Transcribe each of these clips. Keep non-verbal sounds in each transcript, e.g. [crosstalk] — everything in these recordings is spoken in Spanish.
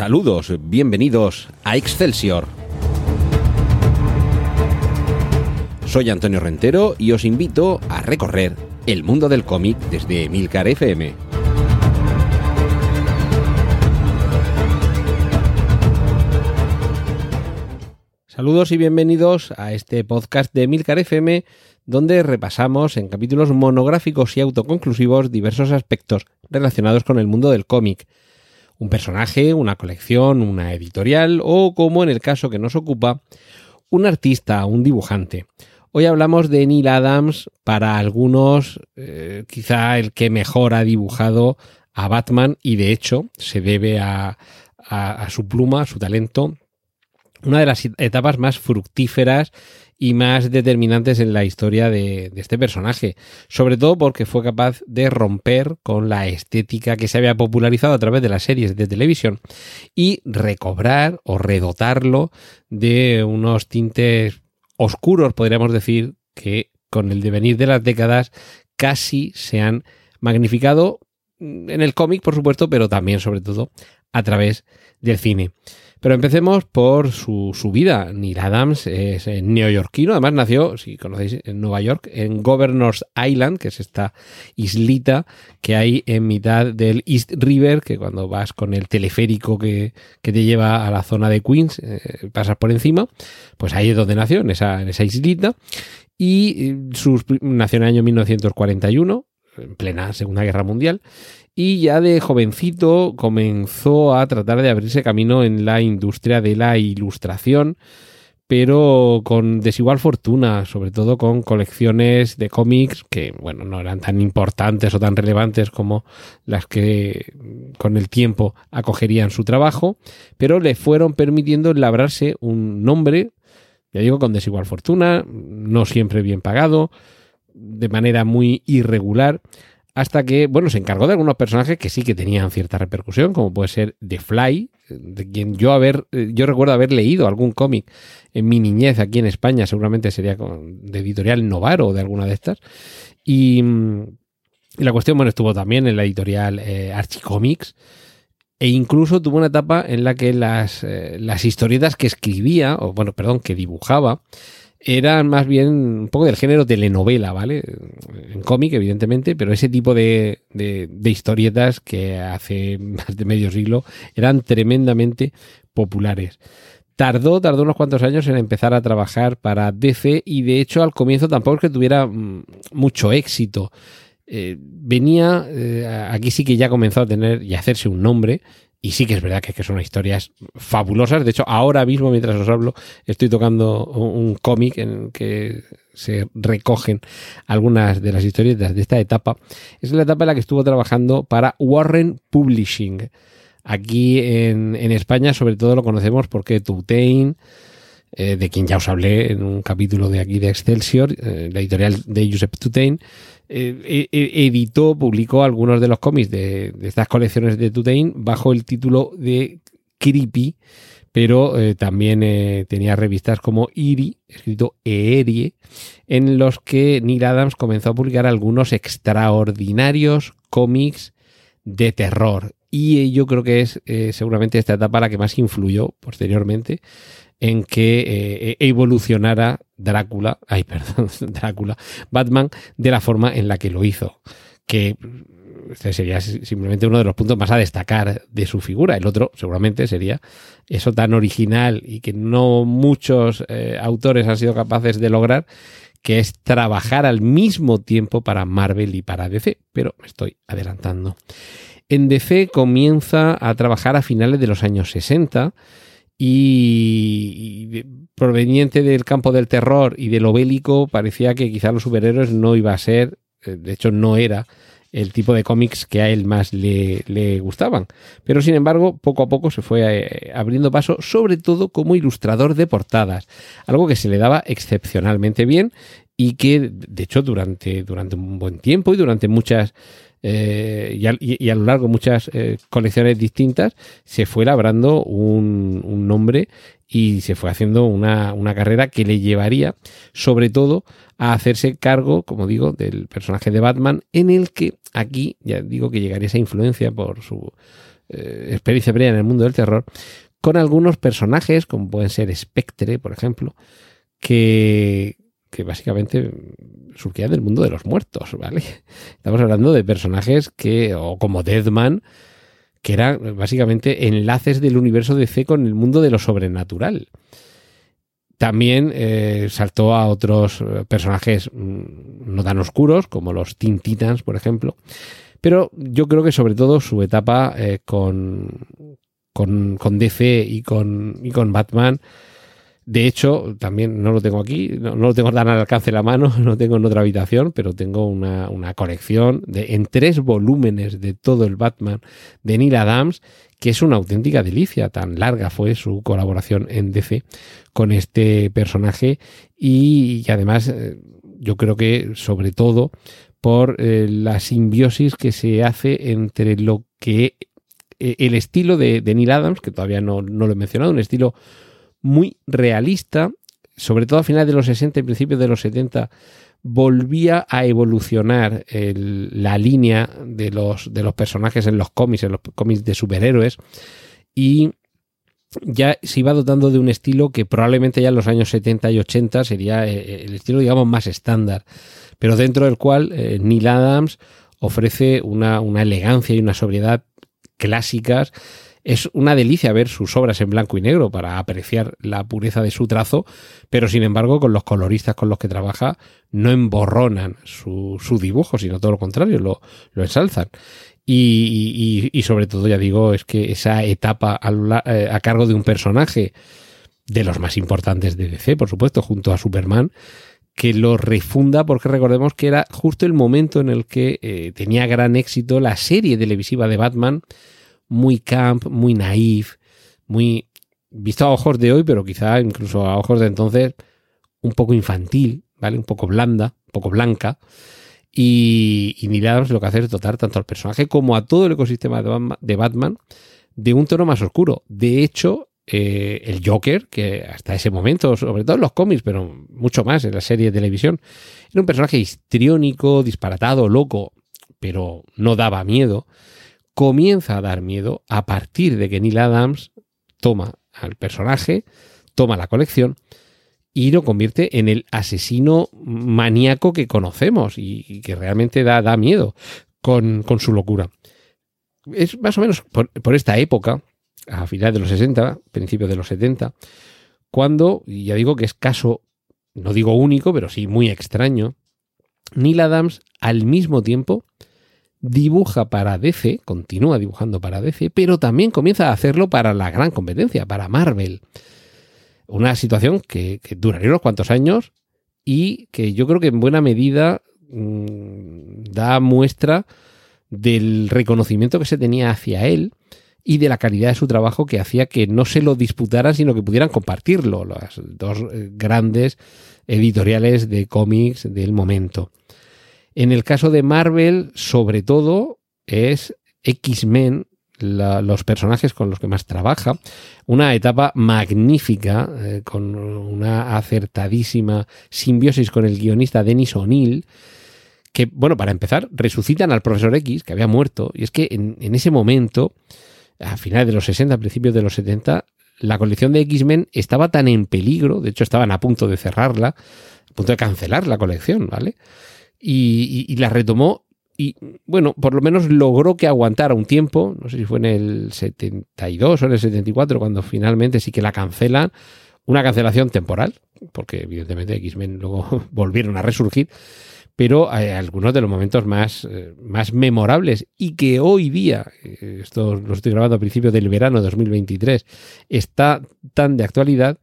Saludos, bienvenidos a Excelsior. Soy Antonio Rentero y os invito a recorrer el mundo del cómic desde Milcar FM. Saludos y bienvenidos a este podcast de Milcar FM donde repasamos en capítulos monográficos y autoconclusivos diversos aspectos relacionados con el mundo del cómic. Un personaje, una colección, una editorial o, como en el caso que nos ocupa, un artista, un dibujante. Hoy hablamos de Neil Adams, para algunos eh, quizá el que mejor ha dibujado a Batman y de hecho se debe a, a su pluma, a su talento, una de las etapas más fructíferas y más determinantes en la historia de, este personaje, sobre todo porque fue capaz de romper con la estética que se había popularizado a través de las series de televisión y recobrar o redotarlo de unos tintes oscuros, podríamos decir, que con el devenir de las décadas casi se han magnificado en el cómic, por supuesto, pero también, sobre todo, a través del cine. Pero empecemos por su, vida. Neil Adams es neoyorquino, además nació, si conocéis, en Nueva York, en Governor's Island, que es esta islita que hay en mitad del East River, que cuando vas con el teleférico que, te lleva a la zona de Queens, eh, pasas por encima, pues ahí es donde nació, en esa, en esa islita. Y eh, sus, nació en el año 1941, en plena Segunda Guerra Mundial, y ya de jovencito comenzó a tratar de abrirse camino en la industria de la ilustración, pero con desigual fortuna, sobre todo con colecciones de cómics que, bueno, no eran tan importantes o tan relevantes como las que con el tiempo acogerían su trabajo, pero le fueron permitiendo labrarse un nombre, ya digo, con desigual fortuna, no siempre bien pagado, de manera muy irregular, hasta que, bueno, se encargó de algunos personajes que sí que tenían cierta repercusión, como puede ser The Fly, de quien yo haber, eh, yo recuerdo haber leído algún cómic en mi niñez aquí en España, seguramente sería de editorial Novaro o de alguna de estas. Y, la cuestión, bueno, estuvo también en la editorial eh, Archicomics. E incluso tuvo una etapa en la que las, eh, las historietas que escribía, o bueno, perdón, que dibujaba, eran más bien un poco del género telenovela, ¿vale? En cómic, evidentemente, pero ese tipo de, de, historietas que hace más de medio siglo eran tremendamente populares. Tardó, tardó unos cuantos años en empezar a trabajar para DC y de hecho al comienzo tampoco es que tuviera mm, mucho éxito. Eh, venía, eh, aquí sí que ya comenzó a tener y a hacerse un nombre, y sí que es verdad que, que, son historias fabulosas. De hecho, ahora mismo, mientras os hablo, estoy tocando un, cómic en que se recogen algunas de las historias de esta etapa. Es la etapa en la que estuvo trabajando para Warren Publishing. Aquí en, en España, sobre todo, lo conocemos porque Tutain, eh, de quien ya os hablé en un capítulo de aquí de Excelsior, eh, la editorial de Joseph Tutain, eh, e, e, editó, publicó algunos de los cómics de, estas colecciones de Tutain bajo el título de Creepy, pero también tenía revistas como Iri, escrito Eerie, en los que Neil Adams comenzó a publicar algunos extraordinarios cómics de terror. Y yo creo que es seguramente esta etapa la que más influyó posteriormente en que evolucionara Drácula, [laughs] ay, perdón, Drácula, Batman, de la forma en la que lo hizo. Que este sería simplemente uno de los puntos más a destacar de su figura. El otro, seguramente, sería eso tan original y que no muchos eh, autores han sido capaces de lograr, que es trabajar al mismo tiempo para Marvel y para DC. Pero me estoy adelantando. En DC comienza a trabajar a finales de los años 60 y, proveniente del campo del terror y de lo bélico, parecía que quizá los superhéroes no iba a ser, eh, de hecho no era el tipo de cómics que a él más le, gustaban. Pero sin embargo, poco a poco se fue eh, abriendo paso, sobre todo como ilustrador de portadas, algo que se le daba excepcionalmente bien y que, de hecho, durante, durante un buen tiempo y durante muchas eh, y, a, lo largo de muchas eh, colecciones distintas, se fue labrando un, nombre y se fue haciendo una, carrera que le llevaría, sobre todo, a hacerse cargo, como digo, del personaje de Batman, en el que aquí ya digo que llegaría esa influencia por su eh, experiencia previa en el mundo del terror, con algunos personajes, como pueden ser Spectre, por ejemplo, que, que básicamente surgían del mundo de los muertos, ¿vale? [laughs] Estamos hablando de personajes que, o como Deadman, que eran básicamente enlaces del universo de C con el mundo de lo sobrenatural. También eh, saltó a otros eh, personajes mm, no tan oscuros, como los Teen Titans, por ejemplo. Pero yo creo que sobre todo su etapa eh, con, con, con, DC y con, y con Batman de hecho, también no lo tengo aquí, no, lo tengo tan al alcance de la mano, [laughs] no tengo en otra habitación, pero tengo una, colección de, en tres volúmenes de todo el Batman de Neil Adams, que es una auténtica delicia. Tan larga fue su colaboración en DC con este personaje y, además eh, yo creo que sobre todo por eh, la simbiosis que se hace entre lo que eh, el estilo de, de Neil Adams, que todavía no, no lo he mencionado, un estilo muy realista, sobre todo a finales de los 60 y principios de los 70, volvía a evolucionar la línea de los, de los personajes en los cómics, en los cómics de superhéroes, y ya se iba dotando de un estilo que probablemente ya en los años 70 y 80 sería eh, el estilo, digamos, más estándar, pero dentro del cual eh, Neil Adams ofrece una, una elegancia y una sobriedad clásicas es una delicia ver sus obras en blanco y negro para apreciar la pureza de su trazo, pero sin embargo con los coloristas con los que trabaja no emborronan su, dibujo, sino todo lo contrario, lo, ensalzan. Y, sobre todo, ya digo, es que esa etapa a, eh, a cargo de un personaje de los más importantes de DC, por supuesto, junto a Superman, que lo refunda porque recordemos que era justo el momento en el que eh, tenía gran éxito la serie televisiva de Batman, muy camp, muy naif, muy visto a ojos de hoy, pero quizá incluso a ojos de entonces un poco infantil, ¿vale? Un poco blanda, un poco blanca. Y, y Neil Adams lo que hace es dotar tanto al personaje como a todo el ecosistema de Batman de un tono más oscuro. De hecho, eh, el Joker, que hasta ese momento, sobre todo en los cómics, pero mucho más en la serie de televisión, era un personaje histriónico, disparatado, loco, pero no daba miedo comienza a dar miedo a partir de que Neil Adams toma al personaje, toma la colección y lo convierte en el asesino maníaco que conocemos y, que realmente da, da miedo con, su locura. Es más o menos por, esta época, a finales de los 60, principios de los 70, cuando, ya digo que es caso, no digo único, pero sí muy extraño, Neil Adams al mismo tiempo dibuja para DC, continúa dibujando para DC, pero también comienza a hacerlo para la gran competencia, para Marvel. Una situación que, duraría unos cuantos años y que yo creo que en buena medida mm, da muestra del reconocimiento que se tenía hacia él y de la calidad de su trabajo que hacía que no se lo disputaran, sino que pudieran compartirlo las dos eh, grandes editoriales de cómics del momento. En el caso de Marvel, sobre todo, es X-Men los personajes con los que más trabaja. Una etapa magnífica, eh, con una acertadísima simbiosis con el guionista Dennis O'Neill, que, bueno, para empezar, resucitan al profesor X, que había muerto. Y es que en, en ese momento, a finales de los 60, principios de los 70, la colección de X-Men estaba tan en peligro, de hecho estaban a punto de cerrarla, a punto de cancelar la colección, ¿vale? Y, la retomó y bueno, por lo menos logró que aguantara un tiempo, no sé si fue en el 72 o en el 74 cuando finalmente sí que la cancelan, una cancelación temporal, porque evidentemente X-Men luego [laughs] volvieron a resurgir, pero hay algunos de los momentos más, eh, más memorables y que hoy día, eh, esto lo estoy grabando a principios del verano de 2023, está tan de actualidad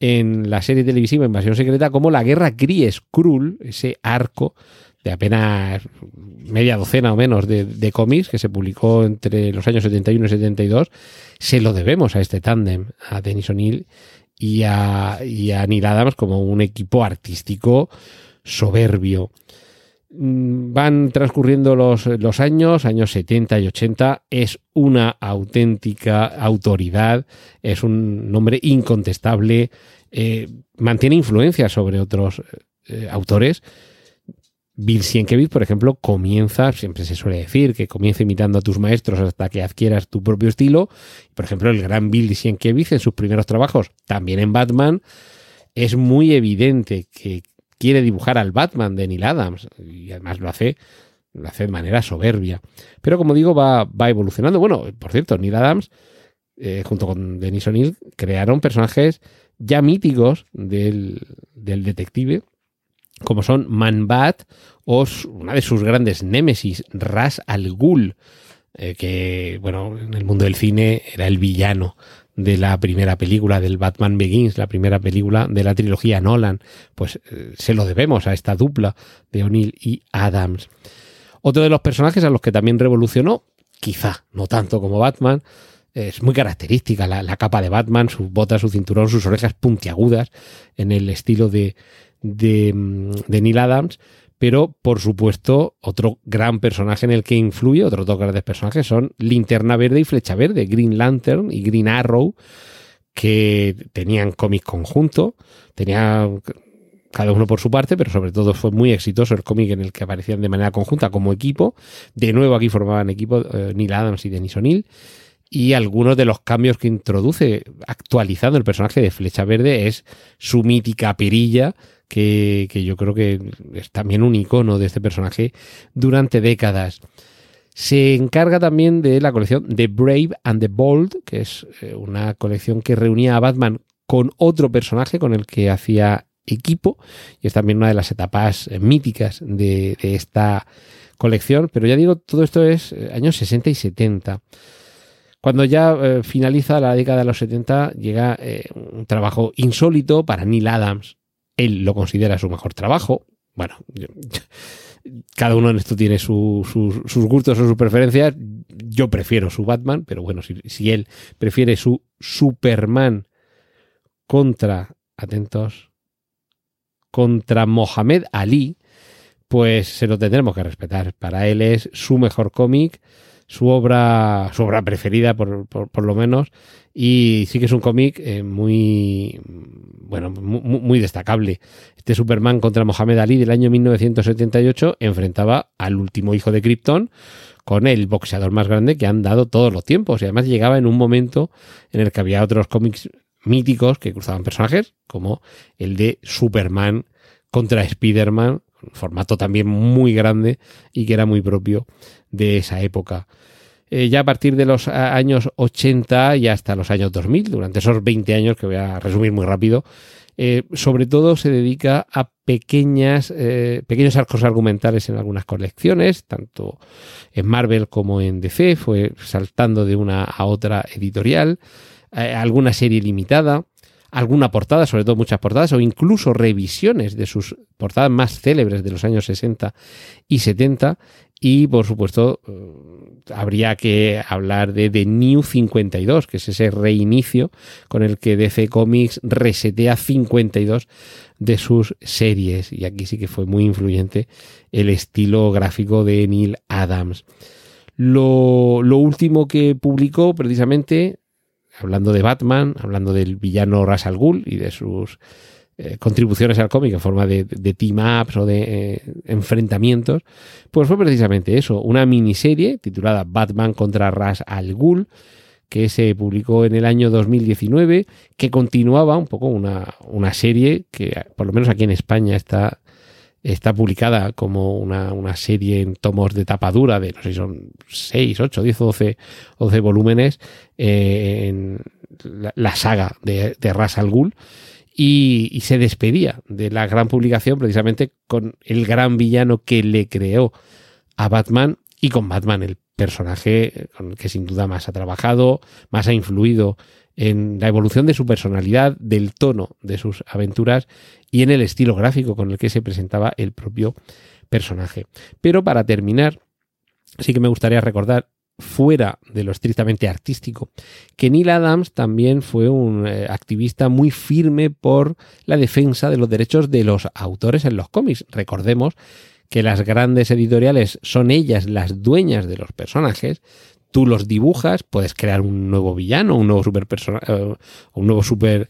en la serie televisiva Invasión Secreta como la Guerra Gries Krull, ese arco de apenas media docena o menos de, cómics que se publicó entre los años 71 y 72, se lo debemos a este tándem, a Denis O'Neill y a, y a Neil Adams como un equipo artístico soberbio. Mm, van transcurriendo los, años, años 70 y 80, es una auténtica autoridad, es un nombre incontestable, eh, mantiene influencia sobre otros eh, autores. Bill Sienkiewicz, por ejemplo, comienza, siempre se suele decir que comienza imitando a tus maestros hasta que adquieras tu propio estilo. Por ejemplo, el gran Bill Sienkiewicz en sus primeros trabajos, también en Batman, es muy evidente que quiere dibujar al Batman de Neil Adams y además lo hace, lo hace de manera soberbia. Pero como digo, va, va evolucionando. Bueno, por cierto, Neil Adams, eh, junto con Denis O'Neill, crearon personajes ya míticos del, del detective como son Man-Bat o una de sus grandes némesis, Ras Al Ghul, eh, que, bueno, en el mundo del cine era el villano de la primera película del Batman Begins, la primera película de la trilogía Nolan. Pues eh, se lo debemos a esta dupla de O'Neill y Adams. Otro de los personajes a los que también revolucionó, quizá no tanto como Batman, es muy característica la, la capa de Batman, sus botas, su cinturón, sus orejas puntiagudas, en el estilo de, de, mm, de Neil Adams, pero por supuesto otro gran personaje en el que influye, otros dos grandes personajes son Linterna Verde y Flecha Verde, Green Lantern y Green Arrow, que tenían cómic conjunto, tenía cada uno por su parte, pero sobre todo fue muy exitoso el cómic en el que aparecían de manera conjunta como equipo. De nuevo aquí formaban equipo eh, Neil Adams y Denis O'Neill. Y algunos de los cambios que introduce actualizando el personaje de Flecha Verde es su mítica perilla, que, yo creo que es también un icono de este personaje durante décadas. Se encarga también de la colección The Brave and the Bold, que es eh, una colección que reunía a Batman con otro personaje con el que hacía equipo, y es también una de las etapas eh, míticas de, esta colección, pero ya digo, todo esto es eh, años 60 y 70. Cuando ya finaliza la década de los 70, llega un trabajo insólito para Neil Adams. Él lo considera su mejor trabajo. Bueno, cada uno en esto tiene su, su, sus gustos o sus preferencias. Yo prefiero su Batman, pero bueno, si, si él prefiere su Superman contra, atentos, contra Mohamed Ali, pues se lo tendremos que respetar. Para él es su mejor cómic, su obra, su obra preferida por, por, por lo menos, y sí que es un cómic eh, muy, bueno, muy, muy, destacable. Este Superman contra Mohamed Ali del año 1978 enfrentaba al último hijo de Krypton con el boxeador más grande que han dado todos los tiempos, y además llegaba en un momento en el que había otros cómics míticos que cruzaban personajes, como el de Superman contra Spider-Man, formato también muy grande y que era muy propio de esa época. Eh, ya a partir de los años 80 y hasta los años 2000, durante esos 20 años que voy a resumir muy rápido, eh, sobre todo se dedica a pequeñas, eh, pequeños arcos argumentales en algunas colecciones, tanto en Marvel como en DC, fue saltando de una a otra editorial, alguna serie limitada, alguna portada, sobre todo muchas portadas, o incluso revisiones de sus portadas más célebres de los años 60 y 70. Y por supuesto, eh, habría que hablar de The New 52, que es ese reinicio con el que DC Comics resetea 52 de sus series. Y aquí sí que fue muy influyente el estilo gráfico de Neil Adams. Lo, lo último que publicó precisamente hablando de Batman, hablando del villano Ras Al Ghul y de sus eh, contribuciones al cómic en forma de, de team-ups o de eh, enfrentamientos, pues fue precisamente eso, una miniserie titulada Batman contra Ras Al Ghul, que se publicó en el año 2019, que continuaba un poco una, una serie que por lo menos aquí en España está está publicada como una, una, serie en tomos de tapadura de, no sé si son 6, 8, 10 o 12, 12 volúmenes eh, en la, la, saga de, de Ras Al Ghul y, y, se despedía de la gran publicación precisamente con el gran villano que le creó a Batman y con Batman, el personaje con el que sin duda más ha trabajado, más ha influido en la evolución de su personalidad, del tono de sus aventuras y en el estilo gráfico con el que se presentaba el propio personaje. Pero para terminar, sí que me gustaría recordar fuera de lo estrictamente artístico, que Neil Adams también fue un eh, activista muy firme por la defensa de los derechos de los autores en los cómics. Recordemos que las grandes editoriales son ellas las dueñas de los personajes, tú los dibujas, puedes crear un nuevo villano, un nuevo super uh, un nuevo super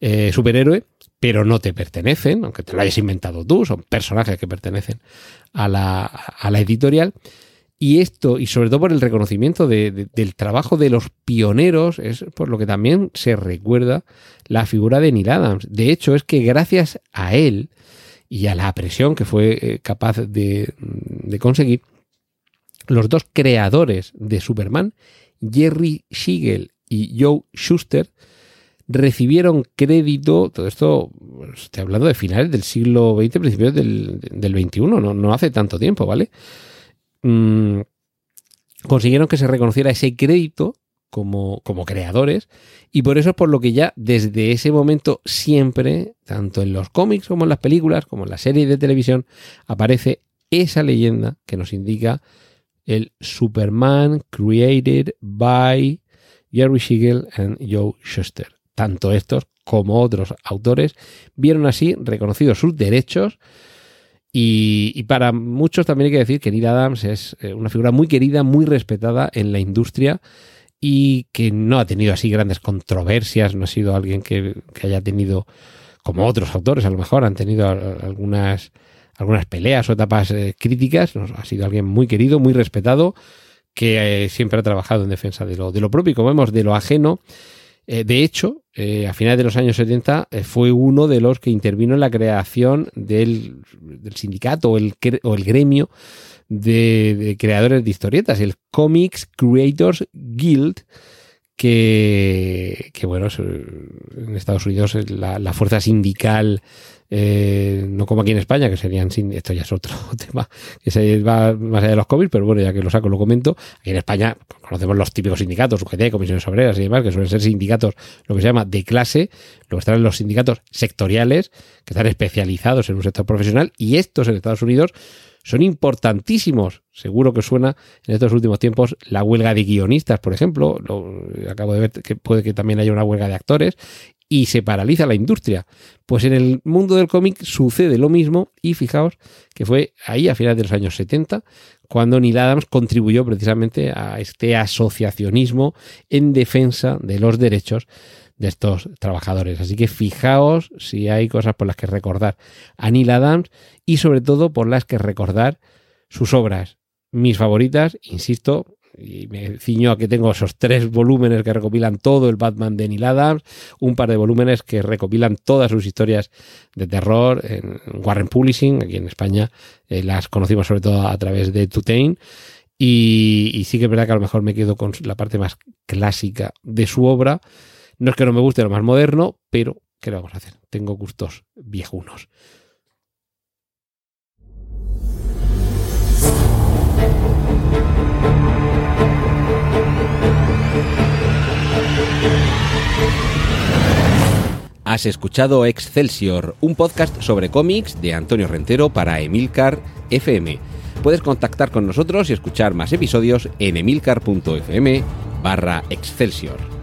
eh, superhéroe, pero no te pertenecen, aunque te lo hayas inventado tú, son personajes que pertenecen a la, a la editorial. Y esto, y sobre todo por el reconocimiento del trabajo de los pioneros, es por lo que también se recuerda la figura de Neil Adams. De hecho, es que gracias a él y a la presión que fue eh, capaz de, de conseguir, los dos creadores de Superman, Jerry Siegel y Joe Schuster, recibieron crédito, todo esto, estoy hablando de finales del siglo XX, principios del, del XXI, no, no hace tanto tiempo, ¿vale? Mm, consiguieron que se reconociera ese crédito como, como, creadores y por eso es por lo que ya desde ese momento siempre, tanto en los cómics como en las películas, como en las series de televisión, aparece esa leyenda que nos indica el Superman created by Jerry Siegel and Joe Shuster. Tanto estos como otros autores vieron así reconocidos sus derechos y, para muchos también hay que decir que Neil Adams es eh, una figura muy querida, muy respetada en la industria y que no ha tenido así grandes controversias, no ha sido alguien que, haya tenido, como otros autores a lo mejor, han tenido algunas, algunas peleas o etapas eh, críticas, ha sido alguien muy querido, muy respetado, que eh, siempre ha trabajado en defensa de lo, de lo propio y como vemos, de lo ajeno. Eh, de hecho, a finales de los años 70 eh, fue uno de los que intervino en la creación del, sindicato o el gremio de, creadores de historietas, el Comics Creators Guild, que, bueno, en Estados Unidos la fuerza sindical eh, no como aquí en España, que serían sin. Esto ya es otro [laughs] tema que se va más allá de los cómics, pero bueno, ya que lo saco, lo comento. Aquí en España conocemos los típicos sindicatos, UGT, comisiones obreras y demás, que suelen ser sindicatos, lo que se llama de clase. Luego están los sindicatos sectoriales, que están especializados en un sector profesional, y estos en Estados Unidos son importantísimos. Seguro que suena en estos últimos tiempos la huelga de guionistas, por ejemplo. Lo, acabo de ver que puede que también haya una huelga de actores y se paraliza la industria. Pues en el mundo del cómic sucede lo mismo y fijaos que fue ahí a finales de los años 70 cuando Neil Adams contribuyó precisamente a este asociacionismo en defensa de los derechos de estos trabajadores. Así que fijaos si hay cosas por las que recordar a Neil Adams y sobre todo por las que recordar sus obras. Mis favoritas, insisto, y me ciño a que tengo esos tres volúmenes que recopilan todo el Batman de Neil Adams, un par de volúmenes que recopilan todas sus historias de terror en Warren Publishing, aquí en España eh, las conocimos sobre todo a través de Tutain. Y, y, sí que es verdad que a lo mejor me quedo con la parte más clásica de su obra. No es que no me guste lo más moderno, pero ¿qué le vamos a hacer? Tengo gustos viejunos. Has escuchado Excelsior, un podcast sobre cómics de Antonio Rentero para Emilcar FM. Puedes contactar con nosotros y escuchar más episodios en emilcar.fm barra Excelsior.